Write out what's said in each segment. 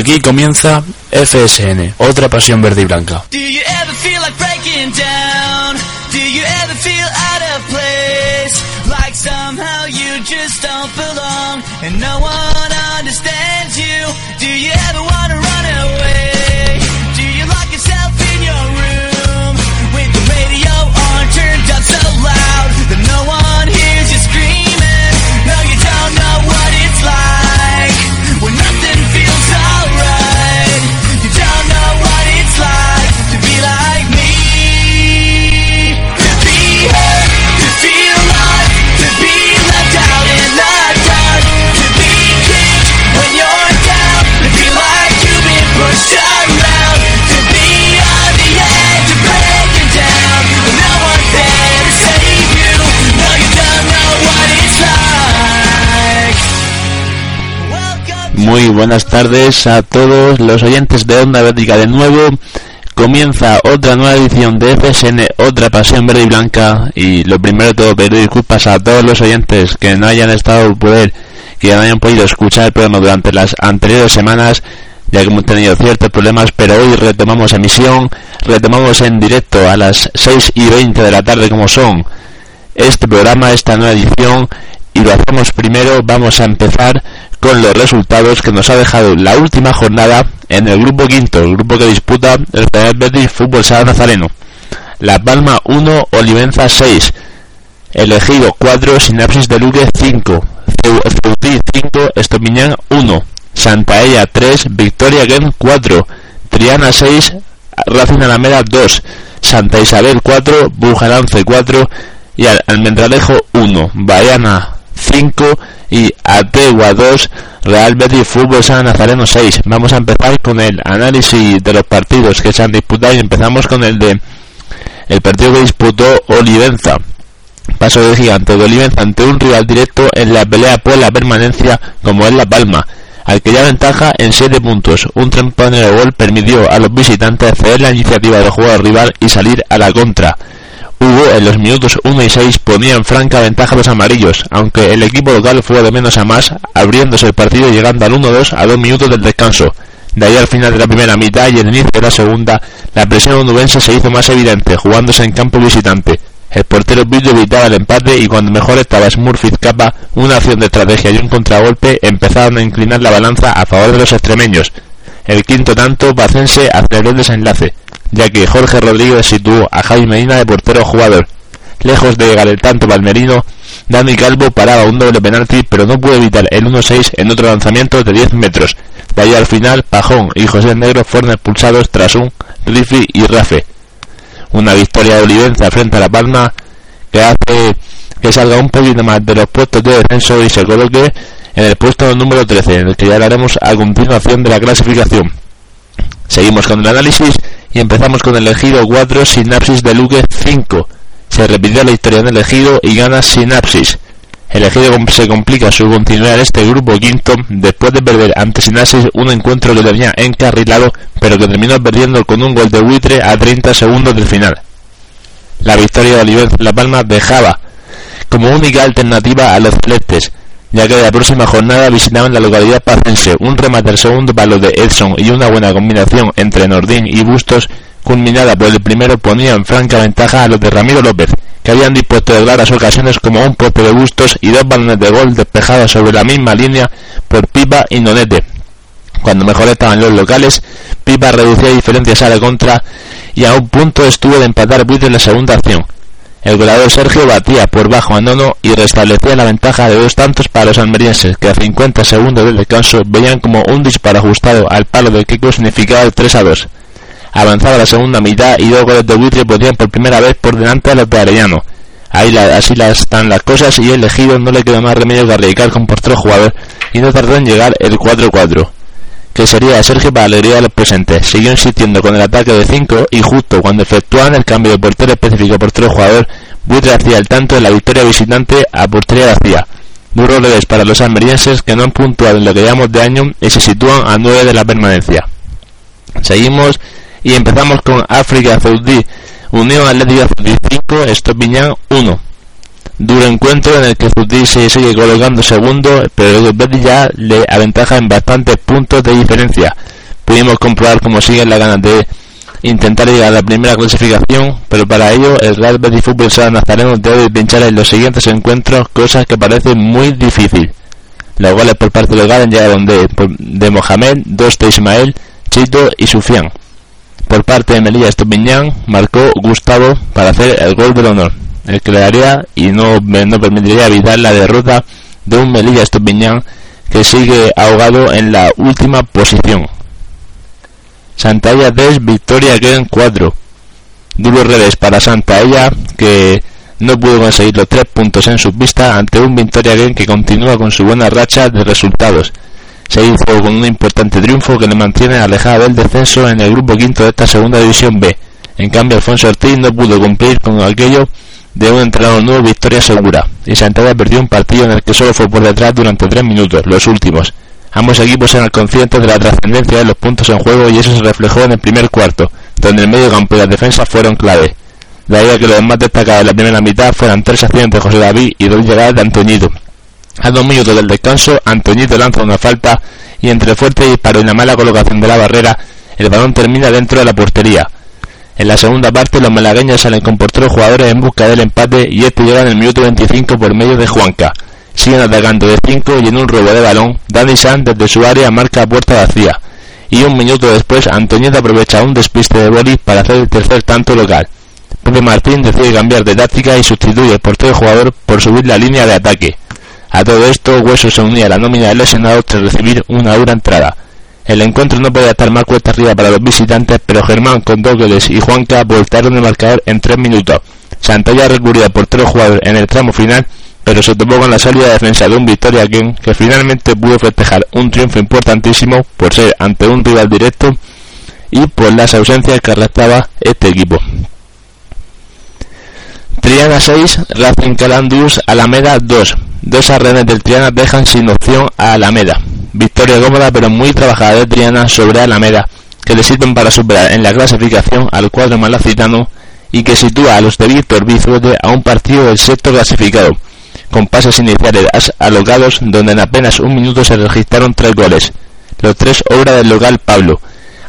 Aquí comienza FSN, otra pasión verde y blanca. Muy buenas tardes a todos los oyentes de Onda Vértica de nuevo. Comienza otra nueva edición de FSN, otra pasión verde y blanca. Y lo primero de todo, pedir disculpas a todos los oyentes que no hayan estado poder, que no hayan podido escuchar el programa durante las anteriores semanas, ya que hemos tenido ciertos problemas, pero hoy retomamos emisión, retomamos en directo a las 6 y 20 de la tarde como son este programa, esta nueva edición, y lo hacemos primero, vamos a empezar con los resultados que nos ha dejado la última jornada en el grupo quinto, el grupo que disputa el Real Betis Fútbol Sala Nazareno. La Palma 1, Olivenza 6, Elegido 4, Sinapsis de Luque 5, Ceutí 5, Estopiñán 1, Santaella 3, Victoria Gen 4, Triana 6, Racing Alameda 2, Santa Isabel 4, Bujalance 4 y Almendralejo 1, Bayana 5 y Ategua 2, Real Betis Fútbol San Nazareno 6. Vamos a empezar con el análisis de los partidos que se han disputado y empezamos con el de el partido que disputó Olivenza. Paso de gigante de Olivenza ante un rival directo en la pelea por la permanencia como es La Palma, al que ya ventaja en 7 puntos. Un tempranero de gol permitió a los visitantes ceder la iniciativa del juego rival y salir a la contra. Hugo en los minutos 1 y 6 ponía en franca ventaja a los amarillos, aunque el equipo local fue de menos a más, abriéndose el partido y llegando al 1-2 a dos minutos del descanso. De ahí al final de la primera mitad y el inicio de la segunda, la presión onubense se hizo más evidente, jugándose en campo visitante. El portero Billy evitaba el empate y cuando mejor estaba Smurfit Capa, una acción de estrategia y un contragolpe empezaron a inclinar la balanza a favor de los extremeños. El quinto tanto pacense aceleró el desenlace ya que Jorge Rodríguez situó a Jaime Medina de portero jugador. Lejos de llegar el palmerino, Dani Calvo paraba un doble penalti, pero no pudo evitar el 1-6 en otro lanzamiento de 10 metros. De ahí al final, Pajón y José Negro fueron expulsados tras un rifle y rafe. Una victoria de Olivenza frente a La Palma que hace que salga un poquito más de los puestos de descenso y se coloque en el puesto número 13, en el que ya hablaremos a continuación de la clasificación. Seguimos con el análisis y empezamos con el elegido 4, Sinapsis de Luque 5. Se repitió la historia en el elegido y gana Sinapsis. El elegido se complica su continuidad en este grupo quinto después de perder ante Sinapsis un encuentro que tenía encarrilado pero que terminó perdiendo con un gol de buitre a 30 segundos del final. La victoria de Oliver La Palma dejaba como única alternativa a los celestes, ya que la próxima jornada visitaban la localidad pacense. Un remate al segundo palo de Edson y una buena combinación entre Nordín y Bustos, culminada por el primero, ponía en franca ventaja a los de Ramiro López, que habían dispuesto de claras ocasiones como un poste de Bustos y dos balones de gol despejados sobre la misma línea por Pipa y Nonete. Cuando mejor estaban los locales, Pipa reducía diferencias a la contra y a un punto estuvo de empatar Buitre en la segunda acción. El goleador Sergio batía por bajo a Nono y restablecía la ventaja de dos tantos para los almerienses, que a 50 segundos del descanso veían como un disparo ajustado al palo del Kiko significaba el 3 a 2. Avanzaba la segunda mitad y dos goles de buitre ponían por primera vez por delante a los de Arellano. Ahí así están las cosas y el elegido no le quedó más remedio que arriesgar con portero jugador y no tardó en llegar el 4-4 que sería Sergio para alegría de los presentes. Siguió insistiendo con el ataque de 5 y justo cuando efectuaban el cambio de portero específico portero jugador, Buitre hacía el tanto de la victoria visitante a portería vacía. Duro revés para los almerienses que no han puntuado en lo que llevamos de año y se sitúan a 9 de la permanencia. Seguimos y empezamos con África Saudí, Unión Atlética Saudí 5, Estopiñán 1. Duro encuentro en el que se sigue colocando segundo, pero Betis ya le aventaja en bastantes puntos de diferencia. Pudimos comprobar cómo siguen las ganas de intentar llegar a la primera clasificación, pero para ello el Real Betis Fútbol Sala Nazareno debe pinchar en los siguientes encuentros, cosas que parecen muy difícil. Los goles por parte del Galen llegaron de, de Mohamed, dos de Ismael, Chito y Sufian. Por parte de Melilla Estupiñán marcó Gustavo para hacer el gol del honor el que le daría y no, no permitiría evitar la derrota de un Melilla Estupiñán que sigue ahogado en la última posición. Santaella 3, Victoria en 4. Duro revés para Santaella que no pudo conseguir los tres puntos en su pista ante un Victoria Game que continúa con su buena racha de resultados. Se hizo con un importante triunfo que le mantiene alejado del descenso en el grupo quinto de esta segunda división B. En cambio, Alfonso Ortiz no pudo cumplir con aquello de un entrenador nuevo victoria segura, y Santander perdió un partido en el que solo fue por detrás durante tres minutos, los últimos. Ambos equipos eran conscientes de la trascendencia de los puntos en juego y eso se reflejó en el primer cuarto, donde el medio campo y la defensa fueron clave. De ahí a que lo más destacado en la primera mitad fueran tres acciones de José David y dos llegadas de Antoñito. A dos minutos del descanso, Antoñito lanza una falta y entre fuerte disparo y la mala colocación de la barrera, el balón termina dentro de la portería. En la segunda parte los malagueños salen con por tres jugadores en busca del empate y este llega en el minuto 25 por medio de Juanca. Siguen atacando de 5 y en un robo de balón, Dani San desde su área marca puerta vacía. Y un minuto después, Antonieta aprovecha un despiste de Boris para hacer el tercer tanto local. Pepe Martín decide cambiar de táctica y sustituye por portero jugador por subir la línea de ataque. A todo esto, Hueso se unía a la nómina del lesionado tras recibir una dura entrada. El encuentro no podía estar más cuesta arriba para los visitantes, pero Germán con dos y Juanca voltaron el marcador en tres minutos. Santalla recurría por tres jugadores en el tramo final, pero se topó con la salida de defensa de un Victoria King que finalmente pudo festejar un triunfo importantísimo por ser ante un rival directo y por las ausencias que arrastraba este equipo. Triana 6, Racing Calandus, Alameda 2. Dos arrenes del Triana dejan sin opción a Alameda. Victoria cómoda pero muy trabajada de Triana sobre Alameda, que le sirven para superar en la clasificación al cuadro malacitano y que sitúa a los de Víctor Bizuete a un partido del sexto clasificado, con pases iniciales alocados donde en apenas un minuto se registraron tres goles, los tres obra del local Pablo,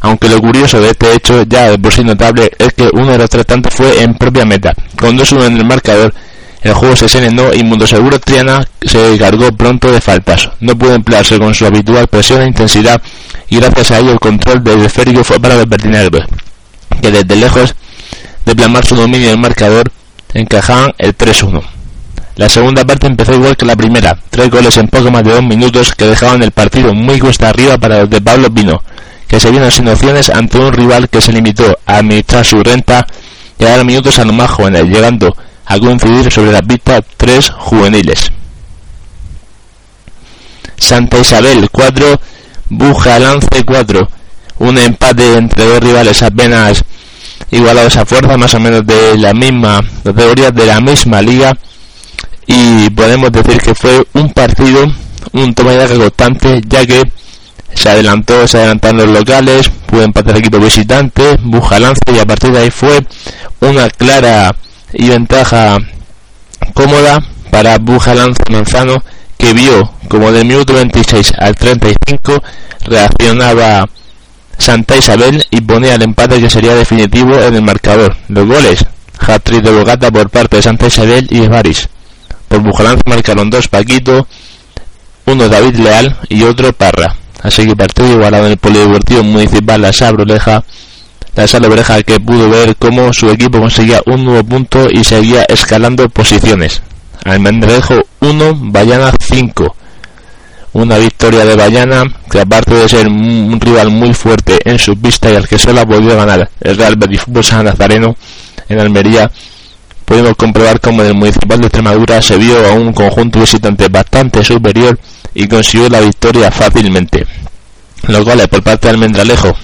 aunque lo curioso de este hecho, ya de por sí notable, es que uno de los tres tantos fue en propia meta, con 2-1 en el marcador el juego se serenó y Mundo Seguro Triana se cargó pronto de faltas. No pudo emplearse con su habitual presión e intensidad y gracias a ello el control del esférico fue para los verdinegros, que desde lejos de plasmar su dominio en el marcador encajaban el 3-1. La segunda parte empezó igual que la primera, tres goles en poco más de dos minutos que dejaban el partido muy cuesta arriba para los de Pablo Pino, que se vieron sin opciones ante un rival que se limitó a administrar su renta y a dar minutos a los más jóvenes, llegando a coincidir sobre la pista tres juveniles. Santa Isabel 4, Bujalance 4. Un empate entre dos rivales apenas igualados a fuerza, más o menos de la misma categoría, de la misma liga. Y podemos decir que fue un partido, un toma de constante, ya que se adelantó, se adelantaron los locales, pudo empatar el equipo visitante, Bujalance, y a partir de ahí fue una clara y ventaja cómoda para Bujalance Manzano que vio como del minuto 26 al 35 reaccionaba Santa Isabel y ponía el empate que sería definitivo en el marcador. Los goles, hat de Bogata por parte de Santa Isabel y Esbaris. Por Bujalance marcaron dos Paquito, uno David Leal y otro Parra. Así que partido igualado en el Polideportivo Municipal La Sabroleja la Salobreja que pudo ver cómo su equipo conseguía un nuevo punto y seguía escalando posiciones. Almendrejo 1, Bayana 5. Una victoria de Bayana que aparte de ser un rival muy fuerte en su pista y al que solo ha podido ganar el Real Betis Fútbol San Nazareno en Almería, pudimos comprobar cómo en el Municipal de Extremadura se vio a un conjunto visitante bastante superior y consiguió la victoria fácilmente. Los goles por parte de Almendralejo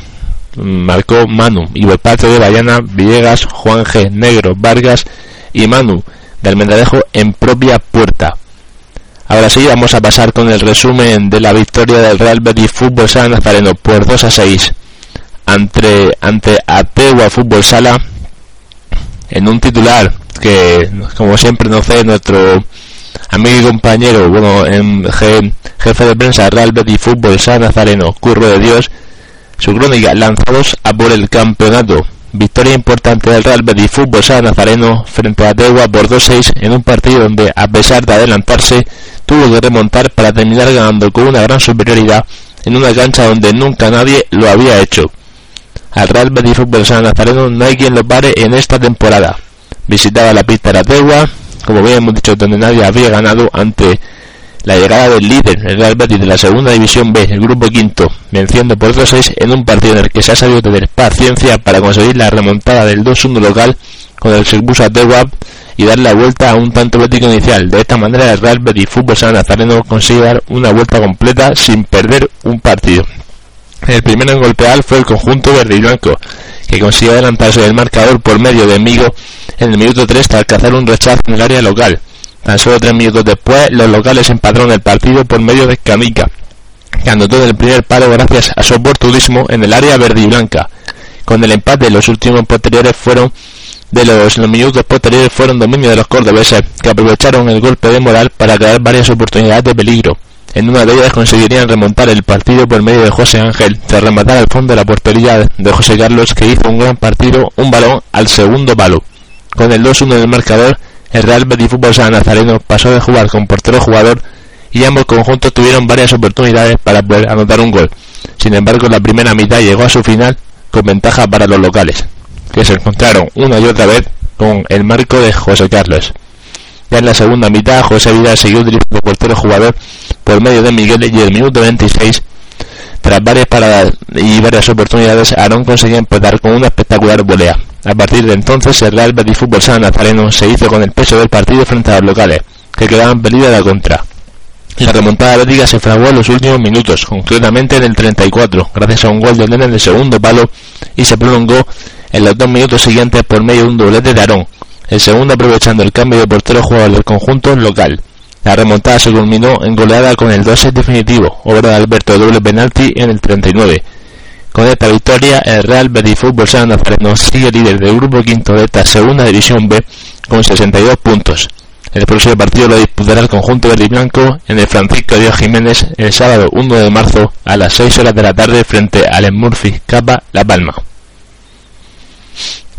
marcó Manu y por parte de Bayana, Villegas, Juan G, Negro, Vargas y Manu de Almendralejo en propia puerta. Ahora sí, vamos a pasar con el resumen de la victoria del Real Betis Fútbol Sala Nazareno por 2 a 6 ante, ante Ategua Fútbol Sala en un titular que, como siempre nos sé nuestro amigo y compañero, bueno, en jefe de prensa Real Betis Fútbol San Nazareno, Curro de Dios, su crónica lanzados a por el campeonato. Victoria importante del Real Betis Fútbol San Nazareno frente a Tegua por 2-6 en un partido donde, a pesar de adelantarse, tuvo que remontar para terminar ganando con una gran superioridad en una cancha donde nunca nadie lo había hecho. Al Real Betis Fútbol San Nazareno no hay quien lo pare en esta temporada. Visitaba la pista de la Tegua, como bien hemos dicho, donde nadie había ganado ante la llegada del líder, el Real Betis de la segunda división B, el grupo quinto, venciendo por 2-6 en un partido en el que se ha sabido tener paciencia para conseguir la remontada del 2-1 local con el Serbusa a y dar la vuelta a un tanto bético inicial. De esta manera el Real Betis Fútbol San Nazareno consigue dar una vuelta completa sin perder un partido. El primero en golpear fue el conjunto verde y blanco, que consiguió adelantarse del marcador por medio de Migo en el minuto 3 tras alcanzar un rechazo en el área local. Tan solo tres minutos después, los locales empataron el partido por medio de Camica, que anotó en el primer palo gracias a su oportunismo en el área verde y blanca. Con el empate, los últimos posteriores fueron de los, minutos posteriores fueron dominio de los cordobeses, que aprovecharon el golpe de moral para crear varias oportunidades de peligro. En una de ellas conseguirían remontar el partido por medio de José Ángel, tras rematar al fondo de la portería de José Carlos, que hizo un gran partido, un balón al segundo palo. Con el 2-1 del marcador, el Real Betis Fútbol San Nazareno pasó de jugar con portero jugador y ambos conjuntos tuvieron varias oportunidades para poder anotar un gol. Sin embargo, la primera mitad llegó a su final con ventaja para los locales, que se encontraron una y otra vez con el marco de José Carlos. Ya en la segunda mitad, José Vidal siguió utilizando portero jugador por medio de Miguel y el minuto 26, tras varias paradas y varias oportunidades, Aarón consiguió empezar con una espectacular volea. A partir de entonces, el Real Betis Fútbol San Nazareno se hizo con el peso del partido frente a los locales, que quedaban pelidos a la contra. La remontada bética se fraguó en los últimos minutos, concretamente en el 34, gracias a un gol de Nene en el segundo palo, y se prolongó en los dos minutos siguientes por medio de un doblete de Aarón, el segundo aprovechando el cambio de portero jugador del conjunto local. La remontada se culminó en goleada con el 2 definitivo, obra de Alberto doble penalti en el 39. Con esta victoria, el Real Betis Fútbol San Nazareno sigue líder del grupo quinto de esta segunda división B con 62 puntos. El próximo partido lo disputará el conjunto verde blanco en el Francisco Díaz Jiménez el sábado 1 de marzo a las 6 horas de la tarde frente al Murphy Capa La Palma.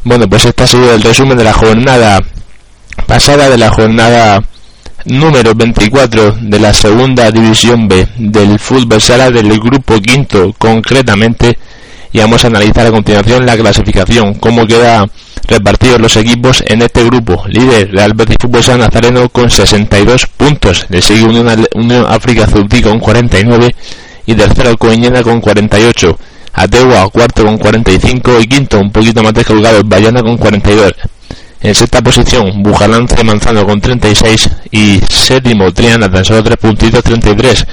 Bueno, pues este ha sido el resumen de la jornada pasada, de la jornada número 24 de la segunda división B del fútbol sala del grupo quinto concretamente y vamos a analizar a continuación la clasificación, cómo queda repartidos los equipos en este grupo. Líder Real Betis Fútbol San Nazareno con 62 puntos, le sigue Unión, Unión África Azultí con 49 y tercero Coiñena con 48. Ategua cuarto con 45 y quinto un poquito más descolgado Bayana con 42. En sexta posición, Bujalance Manzano con 36 y séptimo Triana tan solo 3 puntitos 33.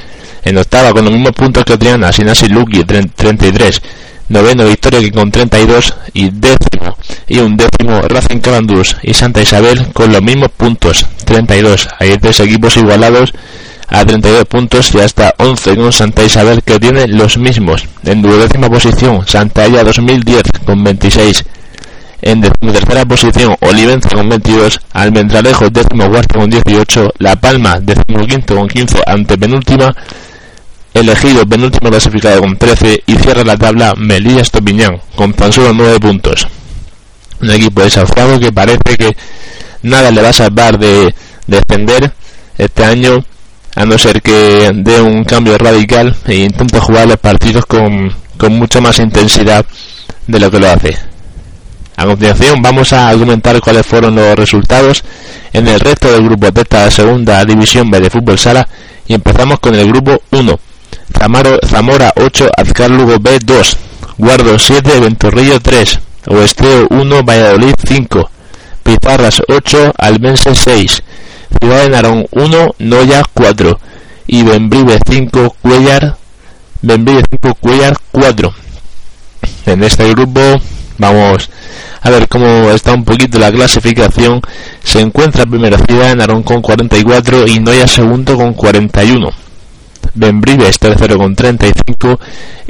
En octava con los mismos puntos que Triana, Sinasi Luki 33. Noveno Victoria que con 32 y décimo y un décimo Racing Cabandús y Santa Isabel con los mismos puntos 32. Hay tres equipos igualados a 32 puntos y hasta 11 con Santa Isabel que tiene los mismos. En duodécima posición Santa Aya 2010 con 26 en tercera posición, Olivenza con 22, Almendralejo décimo cuarto con 18, La Palma décimo quinto con 15, ante penúltima, elegido penúltimo clasificado con 13 y cierra la tabla Melilla Estopiñán con tan solo 9 puntos. Un equipo desafiado que parece que nada le va a salvar de descender este año a no ser que dé un cambio radical e intente jugar los partidos con, con mucha más intensidad de lo que lo hace. A continuación vamos a argumentar cuáles fueron los resultados en el resto del grupo de esta segunda división B de fútbol sala y empezamos con el grupo 1. Zamora 8, Azcar Lugo B 2, Guardo 7, Ventorrillo 3, Oesteo 1, Valladolid 5, Pizarras 8, Almense 6, Ciudad de Narón 1, Noya 4 y Benbrive 5, Cuellar Benbrive 5, Cuellar 4. En este grupo vamos a ver cómo está un poquito la clasificación. Se encuentra primera ciudad en Arón con 44 y Noya segundo con 41. Benbrives tercero con 35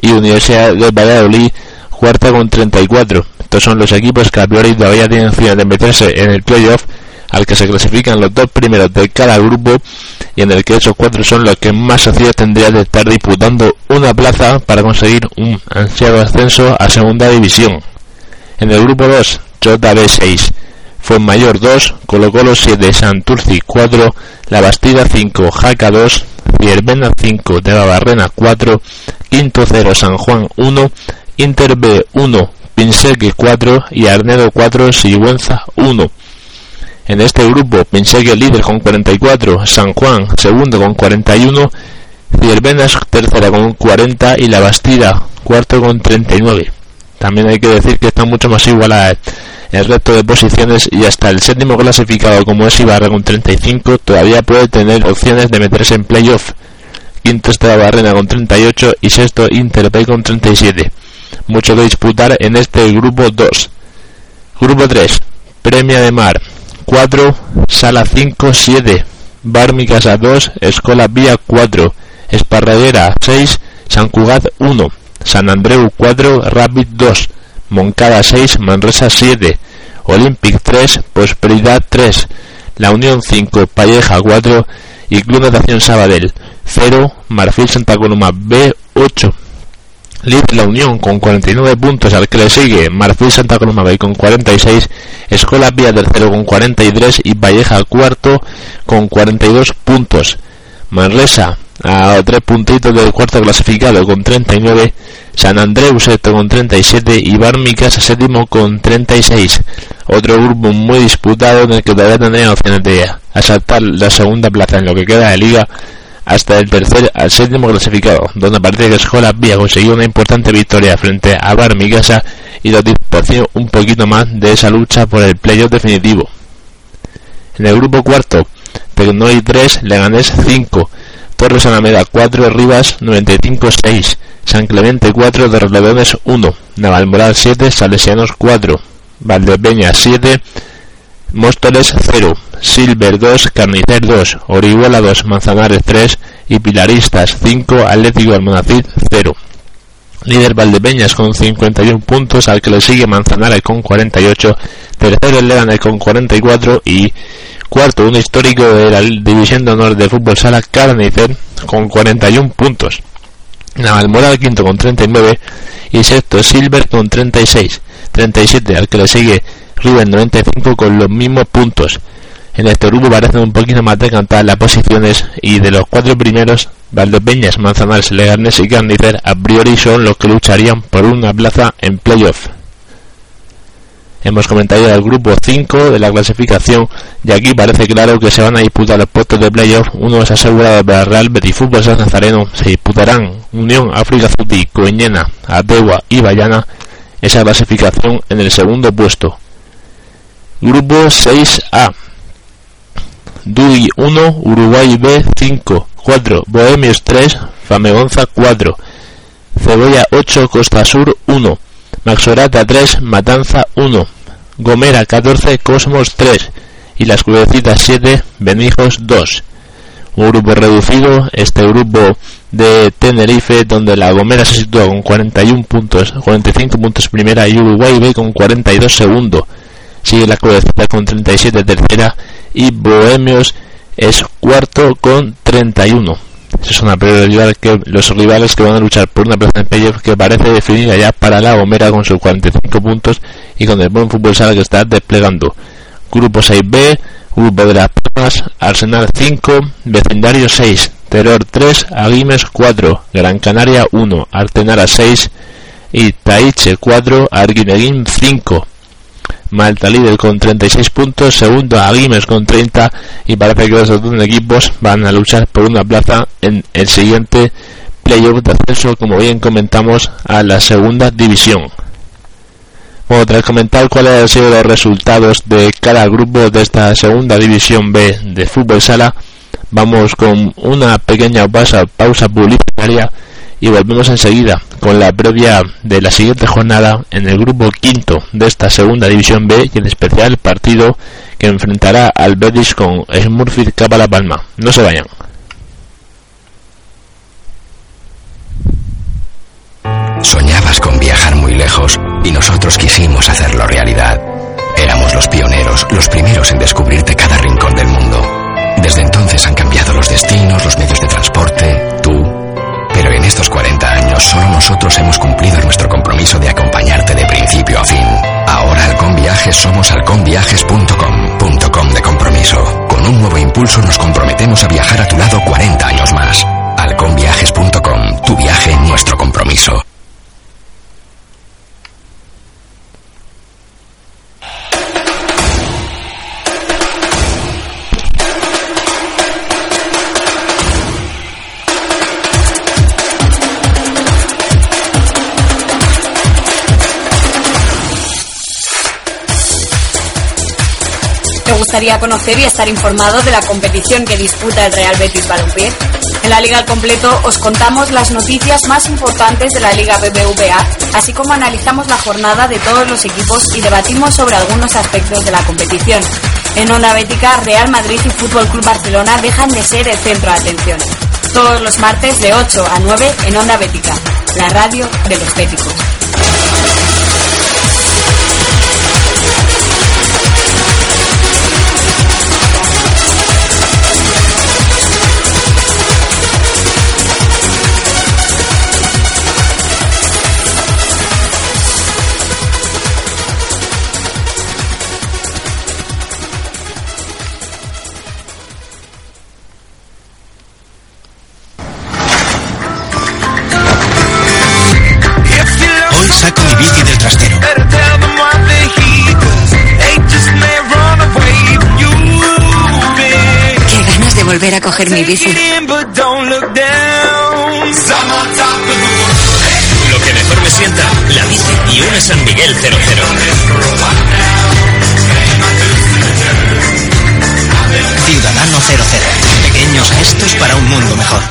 y Universidad de Valladolid cuarta con 34. estos son los equipos que a priori todavía tienen opciones de meterse en el playoff al que se clasifican los dos primeros de cada grupo y en el que esos cuatro son los que más opciones tendrían de estar disputando una plaza para conseguir un ansiado ascenso a segunda división. En el grupo 2, JB 6, Fuenmayor 2, Colo Colo 7, Santurci 4, La Bastida 5, Jaca 2, Ciervena 5, Barrena 4, Quinto 0, San Juan 1, Inter B 1, Pinseque 4 y Arnedo 4, Sigüenza 1. En este grupo, Pinseque líder con 44, San Juan segundo con 41, Ciervenas tercera con 40 y La Bastida cuarto con 39. También hay que decir que está mucho más igualada el resto de posiciones y hasta el séptimo clasificado como es Ibarra con 35 todavía puede tener opciones de meterse en playoff. Quinto está Barrena con 38 y sexto Interpay con 37. Mucho que disputar en este grupo 2. Grupo 3. Premia de Mar 4, Sala 5, 7. Bar Mi Casa 2, Escola Vía 4. Esparradera 6, San Cugat 1. San Andreu 4, Rapid 2, Moncada 6, Manresa 7, Olympic 3, Prosperidad 3, La Unión 5, Palleja 4 y Club Natación Sabadell 0, Marfil Santa Coloma B 8. Líder La Unión con 49 puntos, al que le sigue Marfil Santa Coloma B con 46, Escola Vía tercero con 43 y Valleja cuarto con 42 puntos. Manresa a tres puntitos del cuarto clasificado con 39, San Andreu sexto con 37 y Barmicas séptimo con 36. Otro grupo muy disputado en el que todavía tendrían opciones de asaltar la segunda plaza en lo que queda de liga hasta el tercer al séptimo clasificado, donde parece que Escola Vía consiguió una importante victoria frente a Barmicasa y lo dispuso un poquito más de esa lucha por el playoff definitivo. En el grupo cuarto, Tecnoy 3, Leganés 5, Torres Alameda 4, Rivas 95 6, San Clemente 4, Torrelodones 1, Navalmoral 7, Salesianos 4, Valdepeña 7, Móstoles 0, Silver 2, Carnicer 2, Orihuela 2, Manzanares 3 y Pilaristas 5, Atlético Almonacid 0. Líder Valdepeñas con 51 puntos, al que le sigue Manzanares con 48, tercero el Leganés con 44 y Cuarto, un histórico de la División de Honor de Fútbol Sala, Carnicer, con 41 puntos. Navalmoral quinto con 39 y sexto Silver con 36. 37 al que le sigue River 95 con los mismos puntos. En este grupo parecen un poquito más decantadas las posiciones y de los cuatro primeros, Valdepeñas, Manzanares, Legarnes y Carnicer a priori son los que lucharían por una plaza en playoff. Hemos comentado el grupo 5 de la clasificación y aquí parece claro que se van a disputar los puestos de playoff. Uno es asegurado para Real Betis Fútbol San Nazareno. Se disputarán Unión África Zuti, Coeñena, Ategua y Bayana. Esa clasificación en el segundo puesto. Grupo 6A. DUI 1, Uruguay B 5, 4, Bohemios 3, Famegonza 4, Cebolla 8, Costa Sur 1, Maxorata 3, Matanza 1, Gomera 14, Cosmos 3 y las Crucecitas 7, Benijos 2. Un grupo reducido, este grupo de Tenerife, donde la Gomera se sitúa con 41 puntos, 45 puntos primera y Uruguay B con 42 segundo. Sigue la Crucecita con 37 tercera y Bohemios es cuarto con 31. Es una prioridad que los rivales que van a luchar por una plaza en playoff que parece definida ya para la Gomera con sus 45 puntos y con el buen fútbol sala que está desplegando. Grupo 6B, Grupo de las Palmas, Arsenal 5, Vecindario 6, Terror 3, Aguimes 4, Gran Canaria 1, Artenara 6 y Taiche 4, Arguineguín 5. Malta líder con 36 puntos, segundo Aguimes con 30 y parece que los dos equipos van a luchar por una plaza en el siguiente playoff de acceso, como bien comentamos, a la segunda división. Bueno, tras comentar cuáles han sido los resultados de cada grupo de esta segunda división B de fútbol sala, vamos con una pequeña pausa, pausa publicitaria y volvemos enseguida con la previa de la siguiente jornada en el grupo quinto de esta segunda división B y en especial el partido que enfrentará al Betis con Smurfit Capa Palma. No se vayan. Soñabas con viajar muy lejos y nosotros quisimos hacerlo realidad. Éramos los pioneros, los primeros en descubrirte cada rincón del mundo. Desde entonces han cambiado los destinos, los medios de transporte, estos 40 años solo nosotros hemos cumplido nuestro compromiso de acompañarte de principio a fin. Ahora Halcón Viajes somos halconviajes.com, punto com de compromiso. Con un nuevo impulso nos comprometemos a viajar a tu lado 40 años más. Halconviajes.com, tu viaje, nuestro compromiso. Gustaría conocer y estar informado de la competición que disputa el Real Betis Balompié? En la Liga al Completo os contamos las noticias más importantes de la Liga BBVA, así como analizamos la jornada de todos los equipos y debatimos sobre algunos aspectos de la competición. En Onda Bética, Real Madrid y Fútbol Club Barcelona dejan de ser el centro de atención. Todos los martes de 8 a 9 en Onda Bética, la radio de los béticos. Lo que mejor me sienta, la bici y una San Miguel 00. Ciudadano 00. Pequeños gestos para un mundo mejor.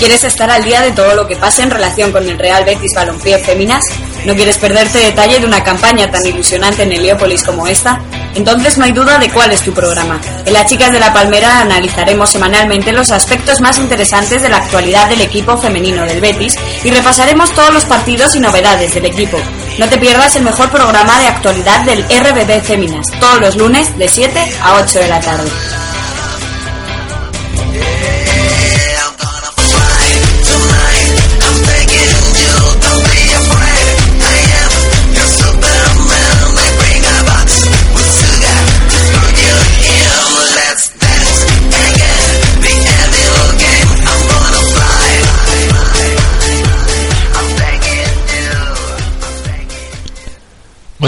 ¿Quieres estar al día de todo lo que pasa en relación con el Real Betis Balompié Féminas? ¿No quieres perderte detalle de una campaña tan ilusionante en Heliópolis como esta? Entonces no hay duda de cuál es tu programa. En Las Chicas de la Palmera analizaremos semanalmente los aspectos más interesantes de la actualidad del equipo femenino del Betis y repasaremos todos los partidos y novedades del equipo. No te pierdas el mejor programa de actualidad del RBB Féminas, todos los lunes de 7 a 8 de la tarde.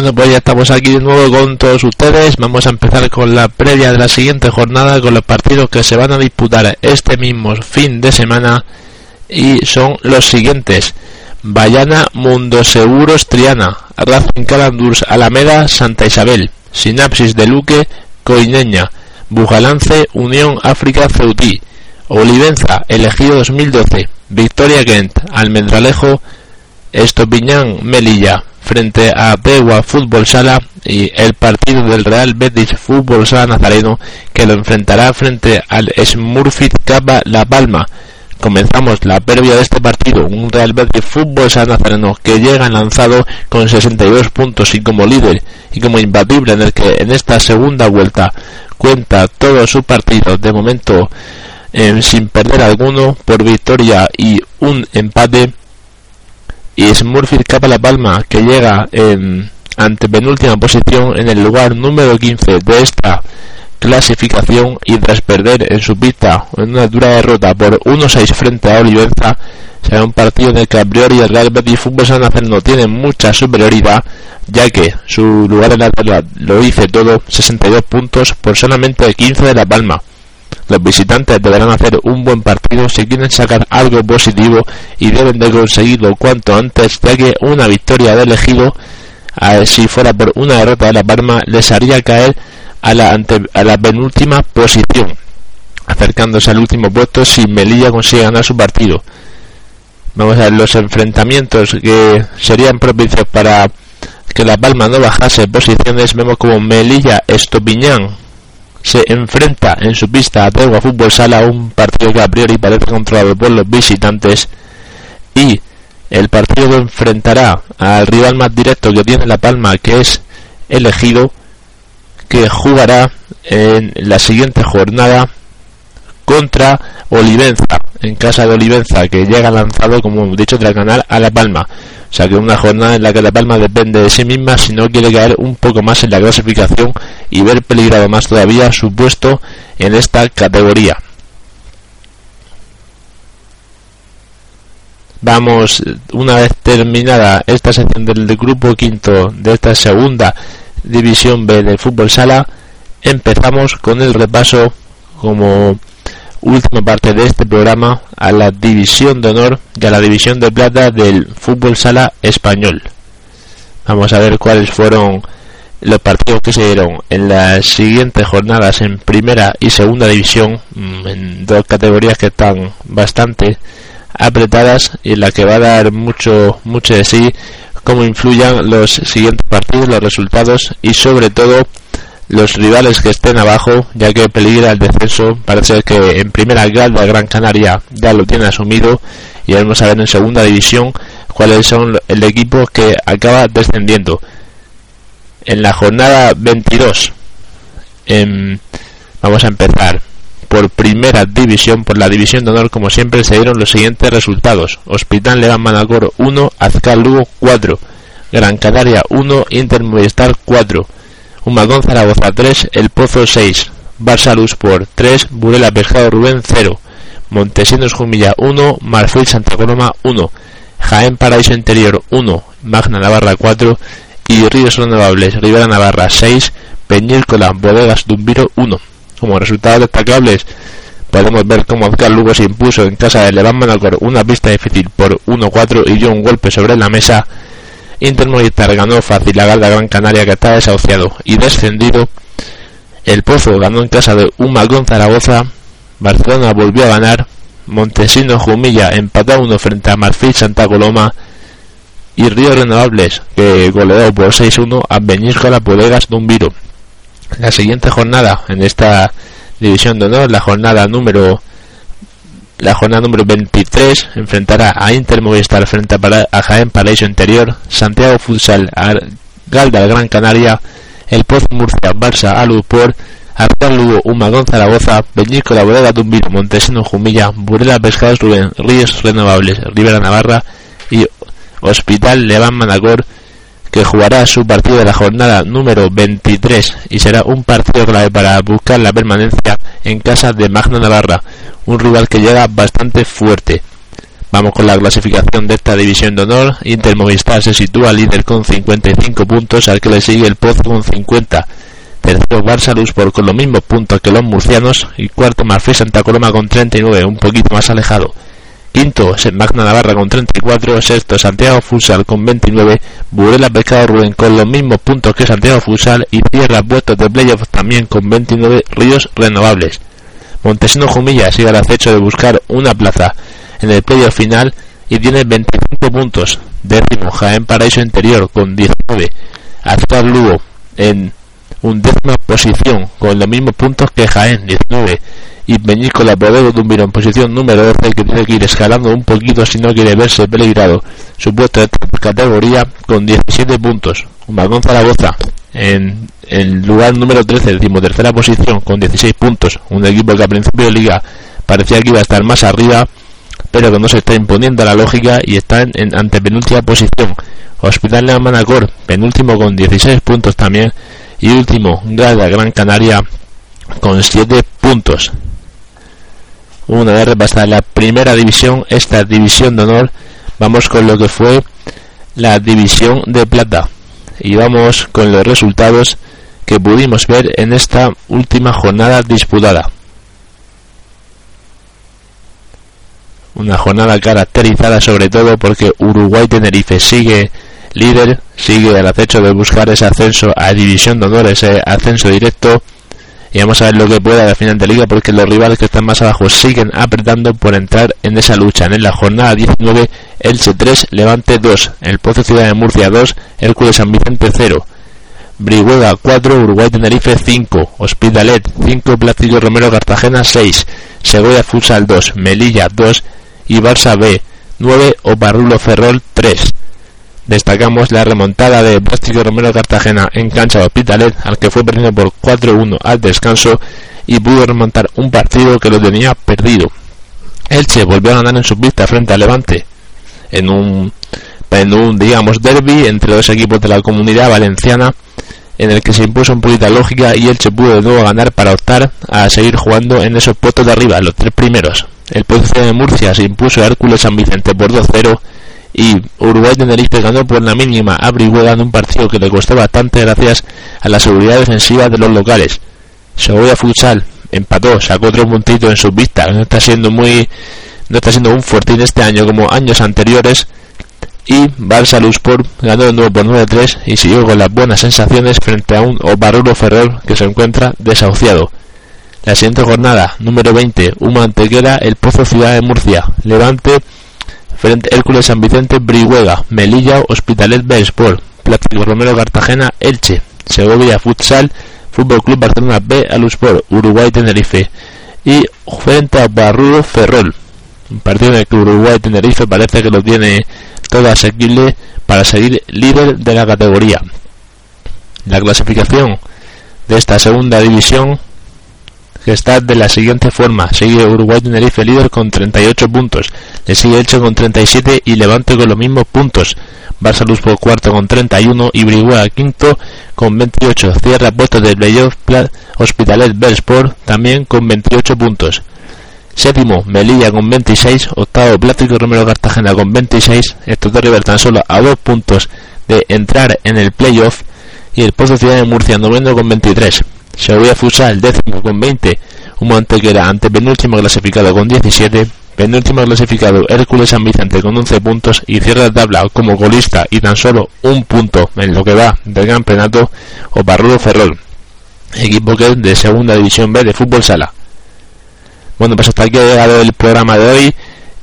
Bueno, pues ya estamos aquí de nuevo con todos ustedes. Vamos a empezar con la previa de la siguiente jornada, con los partidos que se van a disputar este mismo fin de semana. Y son los siguientes. Bayana, Mundo Seguros, Triana, Racing Calandurs, Alameda, Santa Isabel, Sinapsis de Luque, Coineña, Bujalance, Unión África, Ceutí, Olivenza, Elegido 2012, Victoria Kent, Almendralejo, Estopiñán, Melilla, frente a Pegua Fútbol Sala y el partido del Real Betis Fútbol Sala Nazareno que lo enfrentará frente al Smurfit Capa La Palma. Comenzamos la previa de este partido, un Real Betis Fútbol Sala Nazareno que llega lanzado con 62 puntos y como líder y como imbatible en el que en esta segunda vuelta cuenta todos sus partidos de momento eh, sin perder alguno por victoria y un empate y Smurfit Capa La Palma que llega en ante penúltima posición en el lugar número 15 de esta clasificación y tras perder en su pista en una dura derrota por 1-6 frente a Olivenza será un partido en el que a priori el Real Betis Fútbol San no tiene mucha superioridad ya que su lugar en la tabla lo dice todo 62 puntos por solamente 15 de La Palma los visitantes deberán hacer un buen partido si quieren sacar algo positivo y deben de conseguirlo cuanto antes, ya que una victoria de elegido, a, si fuera por una derrota de la Palma, les haría caer a la, ante, a la penúltima posición, acercándose al último puesto si Melilla consigue ganar su partido. Vamos a ver los enfrentamientos que serían propicios para que la Palma no bajase posiciones. Vemos como Melilla Estopiñán se enfrenta en su pista a Tegua Fútbol Sala, un partido que a priori parece controlado por los visitantes, y el partido enfrentará al rival más directo que tiene La Palma, que es elegido, que jugará en la siguiente jornada contra Olivenza, en casa de Olivenza, que llega lanzado, como dicho, del canal a La Palma. O sea que una jornada en la que La Palma depende de sí misma si no quiere caer un poco más en la clasificación y ver peligrado más todavía su puesto en esta categoría. Vamos, una vez terminada esta sección del grupo quinto de esta segunda división B del fútbol sala, empezamos con el repaso como última parte de este programa a la división de honor y a la división de plata del fútbol sala español. Vamos a ver cuáles fueron los partidos que se dieron en las siguientes jornadas en primera y segunda división, mm, en dos categorías que están bastante apretadas y en la que va a dar mucho, mucho de sí cómo influyan los siguientes partidos, los resultados y sobre todo los rivales que estén abajo, ya que peligra el descenso. Parece que en primera grada Gran Canaria ya lo tiene asumido y vamos a ver en segunda división cuáles son el equipo que acaba descendiendo. En la jornada 22 vamos a empezar por primera división, por la división de honor, como siempre, se dieron los siguientes resultados. Hospital Levan Manacor 1, Azcar Lugo 4, Gran Canaria 1, Inter Movistar 4, Humagón Zaragoza 3, El Pozo 6, Barça Luz por 3, Burela Pescado Rubén 0, Montesinos Jumilla 1, Marfil Santa Coloma 1, Jaén Paraíso Interior 1, Magna Navarra 4 y Ríos Renovables Rivera Navarra 6, Peñílcola Bodegas Dumbiro 1. Como resultados destacables, podemos ver cómo Oscar Lugo se impuso en casa de Levan Manacor una pista difícil por 1-4 y dio un golpe sobre la mesa. Inter ganó fácil la Galda Gran Canaria que está desahuciado y descendido. El Pozo ganó en casa de Humagón Zaragoza. Barcelona volvió a ganar. Montesino Jumilla empató a uno frente a Marfil Santa Coloma. Y Río Renovables que goleó por 6-1 a Beñíscola Bodegas Dumbiro la siguiente jornada en esta división de honor, la jornada número la jornada número 23 enfrentará a Inter Movistar frente a, Jaén Paraíso Interior, Santiago Futsal Galda Gran Canaria, El Pozo Murcia, Barça Alupor, Arcal Lugo, Humagón Zaragoza, La Bodega Tumbiro, Montesino Jumilla, Burela Pescados Rubén, Ríos Renovables, Rivera Navarra y Hospital Levan Manacor que jugará su partido de la jornada número 23 y será un partido clave para buscar la permanencia en casa de Magna Navarra, un rival que llega bastante fuerte. Vamos con la clasificación de esta división de honor. Inter Movistar se sitúa líder con 55 puntos, al que le sigue el Pozo con 50. Tercero Barça Luz por con los mismos puntos que los murcianos y cuarto Marfil Santa Coloma con 39, un poquito más alejado. Quinto, Magna Navarra con 34. Sexto, Santiago Fusal con 29. Burela Pescado Rubén con los mismos puntos que Santiago Fusal. Y cierra puestos de playoff también con 29 ríos renovables. Montesino Jumilla sigue al acecho de buscar una plaza en el playoff final y tiene 25 puntos. Décimo, Jaén Paraíso Interior con 19. Azcar Lugo en un décima posición con los mismos puntos que Jaén, 19 y Peñíscola Bodego Dumbiro en posición número 12 que tiene que ir escalando un poquito si no quiere verse peligrado. Su puesto de categoría con 17 puntos. Humagón Zaragoza en el lugar número 13 decimotercera posición con 16 puntos. Un equipo que a principio de liga parecía que iba a estar más arriba pero que no se está imponiendo la lógica y está en, en antepenúltima posición. Hospital de Manacor penúltimo con 16 puntos también y último Grada Gran Canaria con 7 puntos una vez repasada la primera división, esta división de honor, vamos con lo que fue la división de plata. Y vamos con los resultados que pudimos ver en esta última jornada disputada. Una jornada caracterizada sobre todo porque Uruguay Tenerife sigue líder, sigue al acecho de buscar ese ascenso a división de honor, ese ascenso directo y vamos a ver lo que pueda la final de liga porque los rivales que están más abajo siguen apretando por entrar en esa lucha. En la jornada 19, Elche 3, Levante 2, El Pozo Ciudad de Murcia 2, Hércules San Vicente 0, Brihuega 4, Uruguay Tenerife 5, Hospitalet 5, Platillo Romero Cartagena 6, Segovia Futsal 2, Melilla 2 y Barça B 9 Oparrulo Ferrol 3. Destacamos la remontada de Plástico Romero Cartagena en cancha de Hospitalet, al que fue perdido por 4-1 al descanso y pudo remontar un partido que lo tenía perdido. Elche volvió a ganar en su pista frente al Levante en un, en un digamos derby entre dos equipos de la comunidad valenciana en el que se impuso un poquito lógica y Elche pudo de nuevo ganar para optar a seguir jugando en esos puestos de arriba, los tres primeros. El Pozo de Murcia se impuso a Hércules San Vicente por 2-0 y Uruguay Tenerife ganó por la mínima a en un partido que le costó bastante gracias a la seguridad defensiva de los locales. Segovia Futsal empató, sacó otro puntito en su vista, no está siendo muy no está siendo un fortín este año como años anteriores y Barça Lusport ganó de nuevo por 9-3 y siguió con las buenas sensaciones frente a un Oparrulo Ferrol que se encuentra desahuciado. La siguiente jornada, número 20, Uma Antequera, El Pozo Ciudad de Murcia, Levante, frente Hércules San Vicente, Brihuega, Melilla, Hospitalet Sport, Plástico Romero Cartagena, Elche, Segovia Futsal, Fútbol Club Barcelona B, Alusport, Uruguay Tenerife y frente a Barrulo Ferrol. Un partido en el que Uruguay Tenerife parece que lo tiene todo asequible para seguir líder de la categoría. La clasificación de esta segunda división que está de la siguiente forma. Sigue Uruguay Tenerife líder con 38 puntos. Le sigue Elche con 37 y Levante con los mismos puntos. Barça Luz por cuarto con 31 y Brihuega quinto con 28. Cierra puestos de playoff Hospitalet Belsport también con 28 puntos. Séptimo, Melilla con 26. Octavo, Plástico Romero Cartagena con 26. Estos dos River tan solo a dos puntos de entrar en el playoff. Y el Pozo Ciudad de Murcia, noveno con 23. Segovia Futsal, décimo con 20. Un Antequera ante penúltimo clasificado con 17. Penúltimo clasificado Hércules San Vicente con 11 puntos y cierra la tabla como golista y tan solo un punto en lo que va del campeonato Oparrulo Ferrol, equipo que es de segunda división B de fútbol sala. Bueno, pues hasta aquí ha llegado el programa de hoy,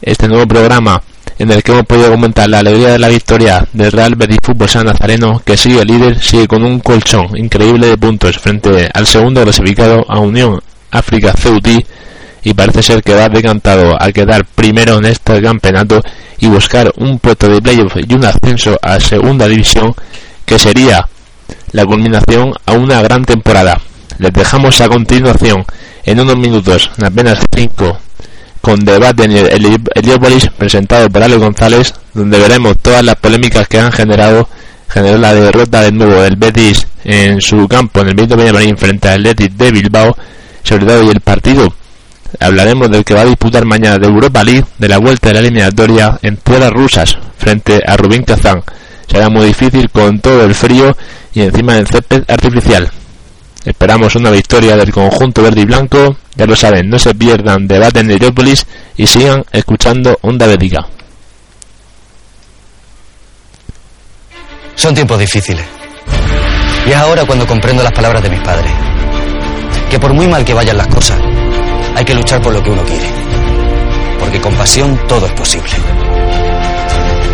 este nuevo programa en el que hemos podido comentar la alegría de la victoria del Real Betis Fútbol San Nazareno, que sigue líder, sigue con un colchón increíble de puntos frente al segundo clasificado a Unión África Ceutí y parece ser que va decantado a quedar primero en este campeonato y buscar un puesto de playoff y un ascenso a segunda división que sería la culminación a una gran temporada. Les dejamos a continuación en unos minutos, en apenas cinco, con debate en el Heliópolis presentado por Ale González, donde veremos todas las polémicas que han generado generó la derrota de nuevo del Betis en su campo en el Benito Villamarín frente al Betis de Bilbao, sobre todo y el partido. Hablaremos del que va a disputar mañana de Europa League, de la vuelta de la eliminatoria en tierras rusas frente a Rubín Kazán. Será muy difícil con todo el frío y encima del césped artificial. Esperamos una victoria del conjunto verde y blanco. Ya lo saben, no se pierdan debate en Heliópolis y sigan escuchando Onda Bética. Son tiempos difíciles. Y es ahora cuando comprendo las palabras de mis padres. Que por muy mal que vayan las cosas, hay que luchar por lo que uno quiere. Porque con pasión todo es posible.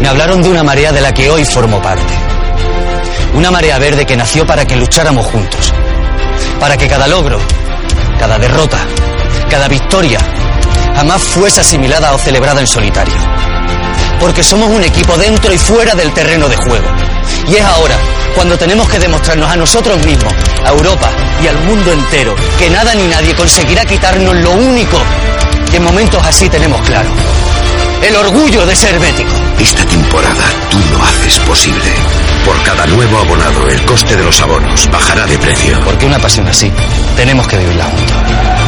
Me hablaron de una marea de la que hoy formo parte. Una marea verde que nació para que lucháramos juntos para que cada logro, cada derrota, cada victoria jamás fuese asimilada o celebrada en solitario. Porque somos un equipo dentro y fuera del terreno de juego. Y es ahora cuando tenemos que demostrarnos a nosotros mismos, a Europa y al mundo entero, que nada ni nadie conseguirá quitarnos lo único que en momentos así tenemos claro. El orgullo de ser bético. Esta temporada tú lo haces posible. Por cada nuevo abonado, el coste de los abonos bajará de precio. Porque una pasión así, tenemos que vivirla juntos.